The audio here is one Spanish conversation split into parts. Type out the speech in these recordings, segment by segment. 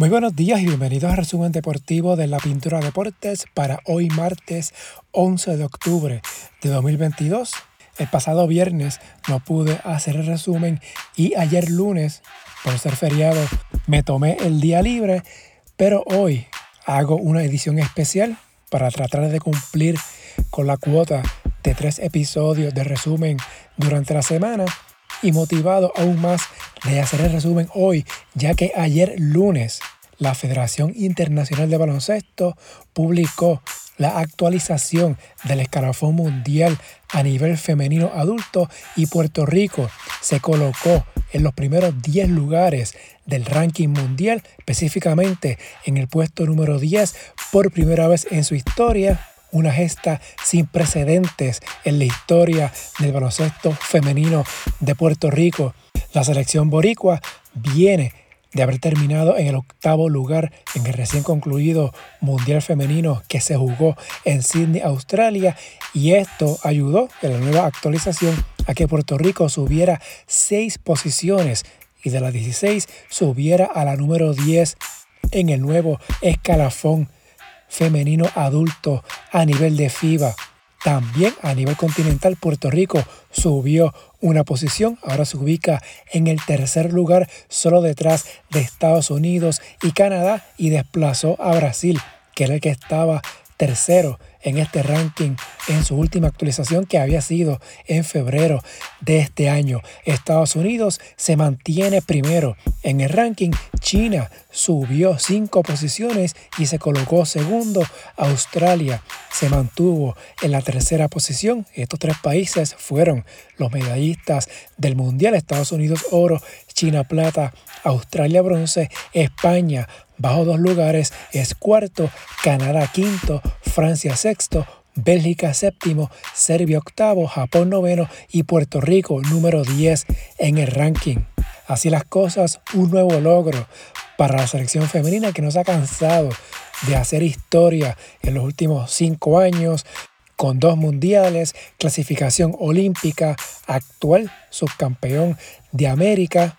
Muy buenos días y bienvenidos al resumen deportivo de la Pintura Deportes para hoy martes 11 de octubre de 2022. El pasado viernes no pude hacer el resumen y ayer lunes, por ser feriado, me tomé el día libre, pero hoy hago una edición especial para tratar de cumplir con la cuota de tres episodios de resumen durante la semana y motivado aún más de hacer el resumen hoy, ya que ayer lunes la Federación Internacional de Baloncesto publicó la actualización del escalafón mundial a nivel femenino adulto y Puerto Rico se colocó en los primeros 10 lugares del ranking mundial, específicamente en el puesto número 10 por primera vez en su historia una gesta sin precedentes en la historia del baloncesto femenino de Puerto Rico. La selección boricua viene de haber terminado en el octavo lugar en el recién concluido Mundial Femenino que se jugó en Sydney, Australia, y esto ayudó en la nueva actualización a que Puerto Rico subiera seis posiciones y de las 16 subiera a la número 10 en el nuevo escalafón femenino adulto a nivel de FIBA. También a nivel continental Puerto Rico subió una posición, ahora se ubica en el tercer lugar solo detrás de Estados Unidos y Canadá y desplazó a Brasil, que era el que estaba tercero en este ranking en su última actualización que había sido en febrero de este año. Estados Unidos se mantiene primero en el ranking. China subió cinco posiciones y se colocó segundo. Australia se mantuvo en la tercera posición. Estos tres países fueron los medallistas del Mundial. Estados Unidos oro, China plata, Australia bronce, España bajo dos lugares es cuarto, Canadá quinto, Francia sexto, Bélgica séptimo, Serbia octavo, Japón noveno y Puerto Rico número 10 en el ranking. Así las cosas, un nuevo logro para la selección femenina que nos ha cansado de hacer historia en los últimos cinco años, con dos mundiales, clasificación olímpica, actual subcampeón de América,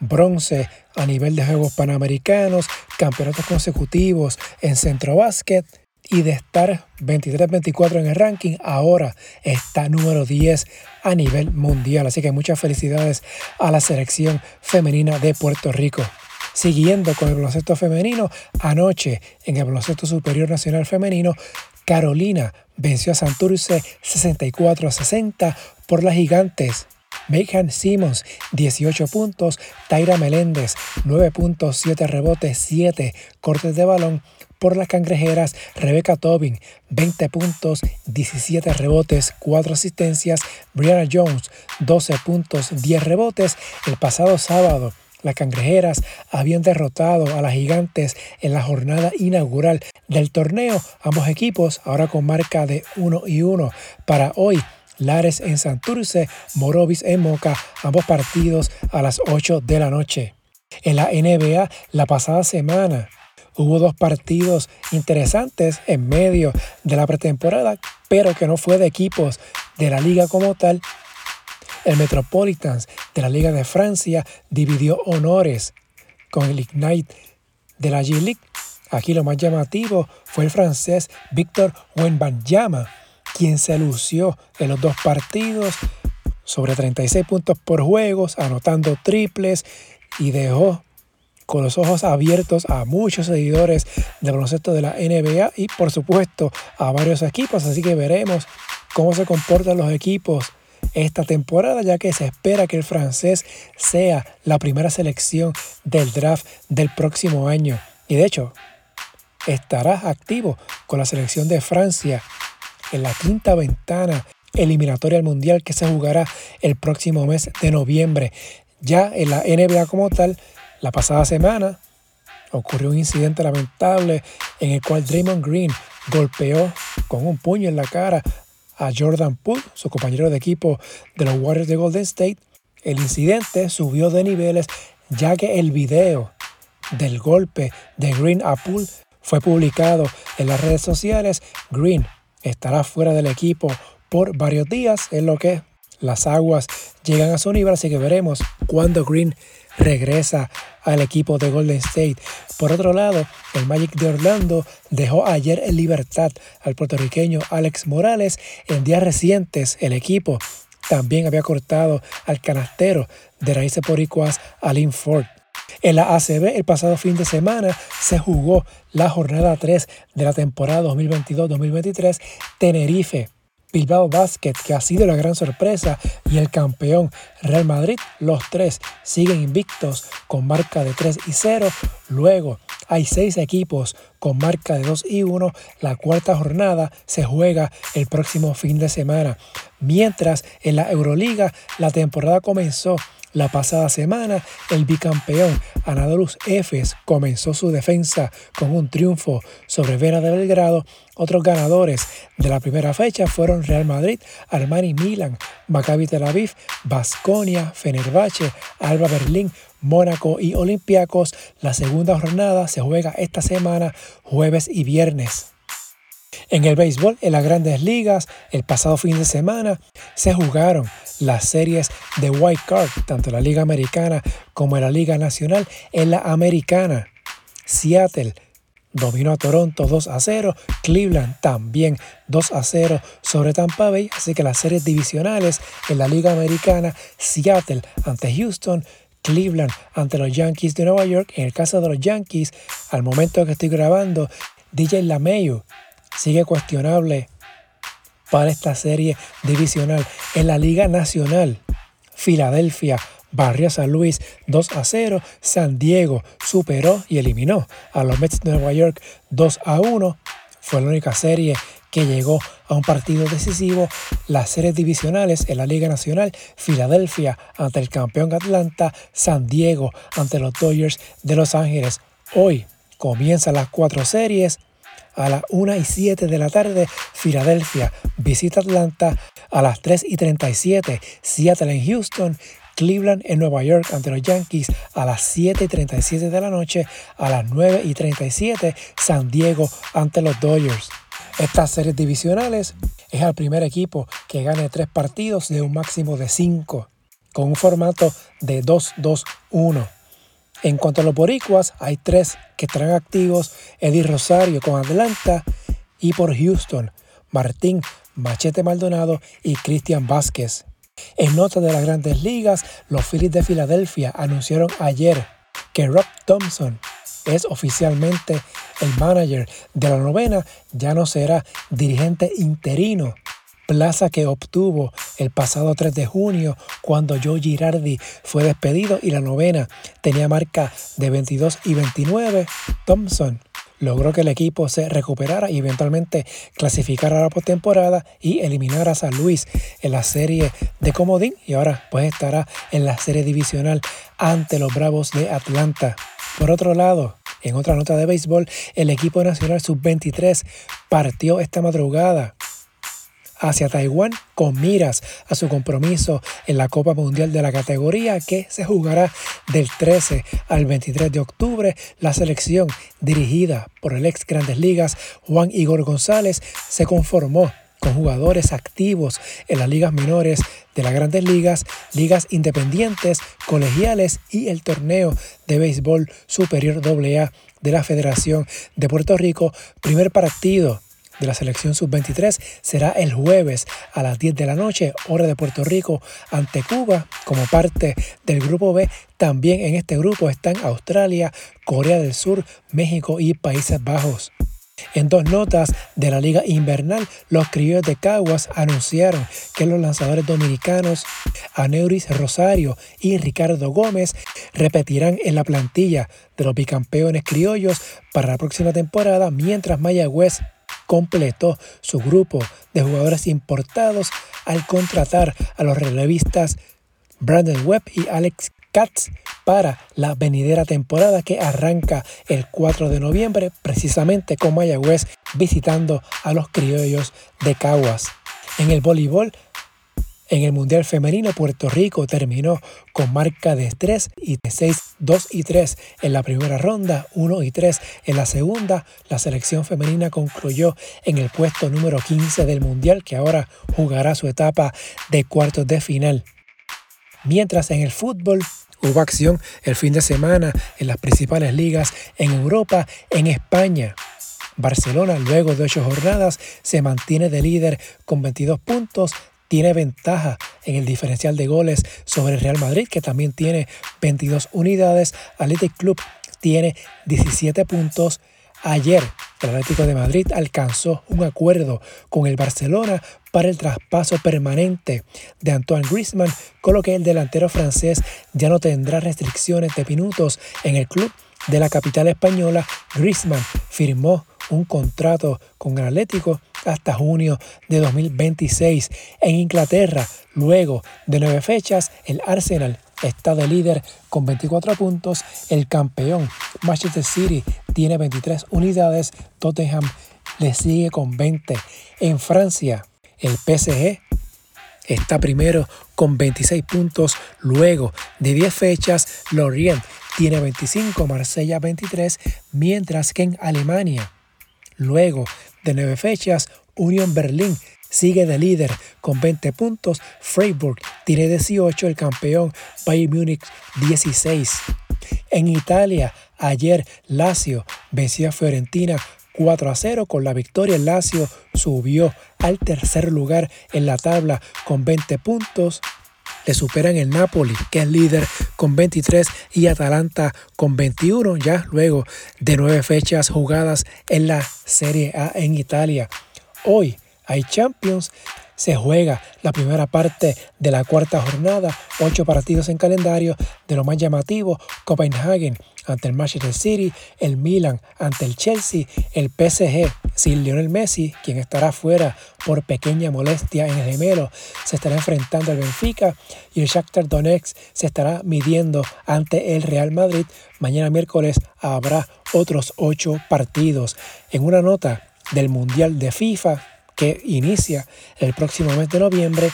bronce a nivel de Juegos Panamericanos, campeonatos consecutivos en centro básquet y de estar 23-24 en el ranking, ahora está número 10 a nivel mundial. Así que muchas felicidades a la selección femenina de Puerto Rico. Siguiendo con el baloncesto femenino, anoche en el baloncesto superior nacional femenino, Carolina venció a Santurce 64 60 por las gigantes Megan Simmons, 18 puntos. Tyra Meléndez, 9 puntos, 7 rebotes, 7 cortes de balón. Por las cangrejeras, Rebecca Tobin, 20 puntos, 17 rebotes, 4 asistencias. Brianna Jones, 12 puntos, 10 rebotes. El pasado sábado, las cangrejeras habían derrotado a las gigantes en la jornada inaugural del torneo. Ambos equipos ahora con marca de 1 y 1 para hoy. Lares en Santurce, Morovis en Moca, ambos partidos a las 8 de la noche. En la NBA, la pasada semana, hubo dos partidos interesantes en medio de la pretemporada, pero que no fue de equipos de la liga como tal. El Metropolitans de la Liga de Francia dividió honores con el Ignite de la G-League. Aquí lo más llamativo fue el francés Victor Wenbanyama, quien se lució en los dos partidos sobre 36 puntos por juegos, anotando triples y dejó con los ojos abiertos a muchos seguidores del baloncesto de la NBA y por supuesto a varios equipos, así que veremos cómo se comportan los equipos esta temporada, ya que se espera que el francés sea la primera selección del draft del próximo año. Y de hecho, estará activo con la selección de Francia en la quinta ventana eliminatoria al Mundial que se jugará el próximo mes de noviembre. Ya en la NBA como tal, la pasada semana ocurrió un incidente lamentable en el cual Draymond Green golpeó con un puño en la cara a Jordan Poole, su compañero de equipo de los Warriors de Golden State. El incidente subió de niveles ya que el video del golpe de Green a Poole fue publicado en las redes sociales. Green estará fuera del equipo por varios días, es lo que las aguas llegan a su nivel, así que veremos cuándo Green regresa al equipo de Golden State. Por otro lado, el Magic de Orlando dejó ayer en libertad al puertorriqueño Alex Morales. En días recientes, el equipo también había cortado al canastero de raíces poricuas Alin Ford. En la ACB el pasado fin de semana se jugó la jornada 3 de la temporada 2022-2023 Tenerife Bilbao Basket, que ha sido la gran sorpresa, y el campeón Real Madrid, los tres siguen invictos con marca de 3 y 0. Luego hay seis equipos con marca de 2 y 1. La cuarta jornada se juega el próximo fin de semana. Mientras en la Euroliga la temporada comenzó la pasada semana, el bicampeón Anadolus Efes comenzó su defensa con un triunfo sobre Vera de Belgrado. Otros ganadores de la primera fecha fueron Real Madrid, Armani Milan, Maccabi Tel Aviv, Basconia, Fenerbahce, Alba Berlín, Mónaco y Olympiacos. La segunda jornada se juega esta semana, jueves y viernes. En el béisbol, en las grandes ligas, el pasado fin de semana se jugaron las series de White Card, tanto en la Liga Americana como en la Liga Nacional. En la Americana, Seattle dominó a Toronto 2 a 0, Cleveland también 2 a 0 sobre Tampa Bay, así que las series divisionales en la Liga Americana, Seattle ante Houston, Cleveland ante los Yankees de Nueva York. En el caso de los Yankees, al momento que estoy grabando, DJ LaMayu sigue cuestionable para esta serie divisional. En la Liga Nacional, Filadelfia barrió a San Luis 2 a 0. San Diego superó y eliminó a los Mets de Nueva York 2 a 1. Fue la única serie que llegó a un partido decisivo. Las series divisionales en la Liga Nacional, Filadelfia ante el campeón Atlanta, San Diego ante los Dodgers de Los Ángeles. Hoy comienzan las cuatro series a las 1 y 7 de la tarde, Filadelfia visita Atlanta. A las 3 y 37, Seattle en Houston. Cleveland en Nueva York ante los Yankees a las 7 y 37 de la noche. A las 9 y 37, San Diego ante los Dodgers. Estas series divisionales es el primer equipo que gane tres partidos de un máximo de 5, con un formato de 2-2-1. En cuanto a los boricuas, hay tres que estarán activos, Eddie Rosario con Atlanta y por Houston, Martín Machete Maldonado y Cristian Vázquez. En nota de las grandes ligas, los Phillies de Filadelfia anunciaron ayer que Rob Thompson es oficialmente el manager de la novena, ya no será dirigente interino plaza que obtuvo el pasado 3 de junio cuando Joe Girardi fue despedido y la novena tenía marca de 22 y 29. Thompson logró que el equipo se recuperara y eventualmente clasificara a la postemporada y eliminara a San Luis en la serie de Comodín y ahora pues estará en la serie divisional ante los Bravos de Atlanta. Por otro lado, en otra nota de béisbol, el equipo nacional sub-23 partió esta madrugada hacia Taiwán con miras a su compromiso en la Copa Mundial de la categoría que se jugará del 13 al 23 de octubre. La selección dirigida por el ex Grandes Ligas Juan Igor González se conformó con jugadores activos en las ligas menores de las grandes ligas, ligas independientes, colegiales y el torneo de béisbol superior AA de la Federación de Puerto Rico. Primer partido de la selección sub-23 será el jueves a las 10 de la noche, hora de Puerto Rico, ante Cuba, como parte del grupo B. También en este grupo están Australia, Corea del Sur, México y Países Bajos. En dos notas de la Liga Invernal, los criollos de Caguas anunciaron que los lanzadores dominicanos Aneuris Rosario y Ricardo Gómez repetirán en la plantilla de los bicampeones criollos para la próxima temporada, mientras Mayagüez completó su grupo de jugadores importados al contratar a los relevistas Brandon Webb y Alex Katz para la venidera temporada que arranca el 4 de noviembre, precisamente con Mayagüez visitando a los criollos de Caguas. En el voleibol, En el Mundial Femenino, Puerto Rico terminó con marca de 3 y 6, 2 y 3 en la primera ronda, 1 y 3 en la segunda. La selección femenina concluyó en el puesto número 15 del Mundial, que ahora jugará su etapa de cuartos de final. Mientras en el fútbol, Hubo acción el fin de semana en las principales ligas en Europa, en España. Barcelona, luego de ocho jornadas, se mantiene de líder con 22 puntos, tiene ventaja en el diferencial de goles sobre el Real Madrid, que también tiene 22 unidades. Athletic Club tiene 17 puntos. Ayer, el Atlético de Madrid alcanzó un acuerdo con el Barcelona para el traspaso permanente de Antoine Griezmann, con lo que el delantero francés ya no tendrá restricciones de minutos en el club de la capital española. Griezmann firmó un contrato con el Atlético hasta junio de 2026. En Inglaterra, luego de nueve fechas, el Arsenal está de líder con 24 puntos. El campeón Manchester City tiene 23 unidades. Tottenham le sigue con 20. En Francia, el PSG está primero con 26 puntos. Luego de 10 fechas, Lorient tiene 25, Marsella 23, mientras que en Alemania Luego de nueve fechas, Union Berlin sigue de líder con 20 puntos. Freiburg tiene 18, el campeón Bayern Múnich 16. En Italia, ayer Lazio venció a Fiorentina 4 a 0 con la victoria. Lazio subió al tercer lugar en la tabla con 20 puntos le superan el Napoli, que es líder con 23, y Atalanta con 21, ya luego de nueve fechas jugadas en la Serie A en Italia. Hoy hay Champions se juega la primera parte de la cuarta jornada, ocho partidos en calendario, de lo más llamativo, Copenhagen ante el Manchester City, el Milan ante el Chelsea, el PSG sin Lionel Messi, quien estará fuera por pequeña molestia en el gemelo, se estará enfrentando al Benfica y el Shakhtar Donetsk se estará midiendo ante el Real Madrid. Mañana miércoles habrá otros ocho partidos. En una nota del Mundial de FIFA, que inicia el próximo mes de noviembre,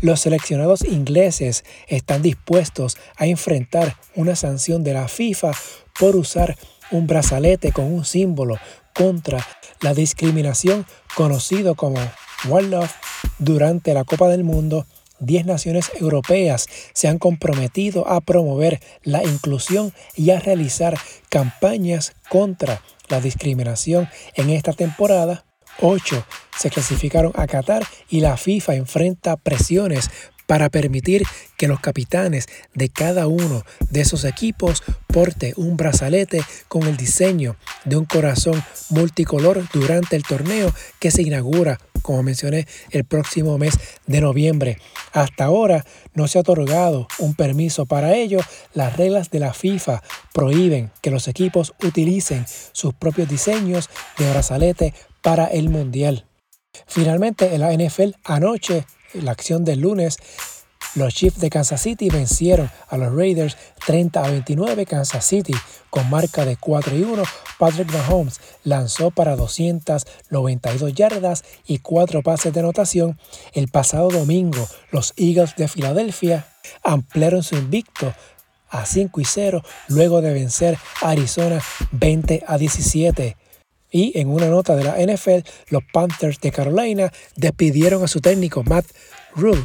los seleccionados ingleses están dispuestos a enfrentar una sanción de la FIFA por usar un brazalete con un símbolo contra la discriminación conocido como One Love durante la Copa del Mundo. 10 naciones europeas se han comprometido a promover la inclusión y a realizar campañas contra la discriminación en esta temporada 8 se clasificaron a Qatar y la FIFA enfrenta presiones para permitir que los capitanes de cada uno de esos equipos porte un brazalete con el diseño de un corazón multicolor durante el torneo que se inaugura, como mencioné, el próximo mes de noviembre. Hasta ahora no se ha otorgado un permiso para ello. Las reglas de la FIFA prohíben que los equipos utilicen sus propios diseños de brazalete para el Mundial. Finalmente, en la NFL anoche, la acción del lunes, los Chiefs de Kansas City vencieron a los Raiders 30 a 29. Kansas City con marca de 4 y 1. Patrick Mahomes lanzó para 292 yardas y 4 pases de anotación. El pasado domingo, los Eagles de Filadelfia ampliaron su invicto a 5 y 0 luego de vencer a Arizona 20 a 17. Y en una nota de la NFL, los Panthers de Carolina despidieron a su técnico Matt Rule.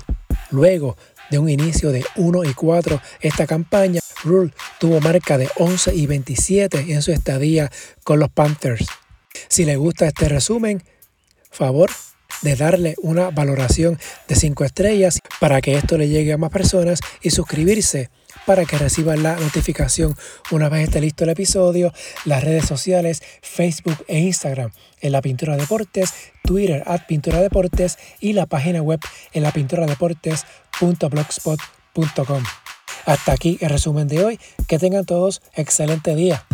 Luego de un inicio de 1 y 4 esta campaña, Rule tuvo marca de 11 y 27 en su estadía con los Panthers. Si le gusta este resumen, favor de darle una valoración de 5 estrellas para que esto le llegue a más personas y suscribirse para que reciban la notificación una vez esté listo el episodio, las redes sociales, Facebook e Instagram en la Pintura Deportes, Twitter at Pintura Deportes y la página web en la pintura Hasta aquí el resumen de hoy. Que tengan todos excelente día.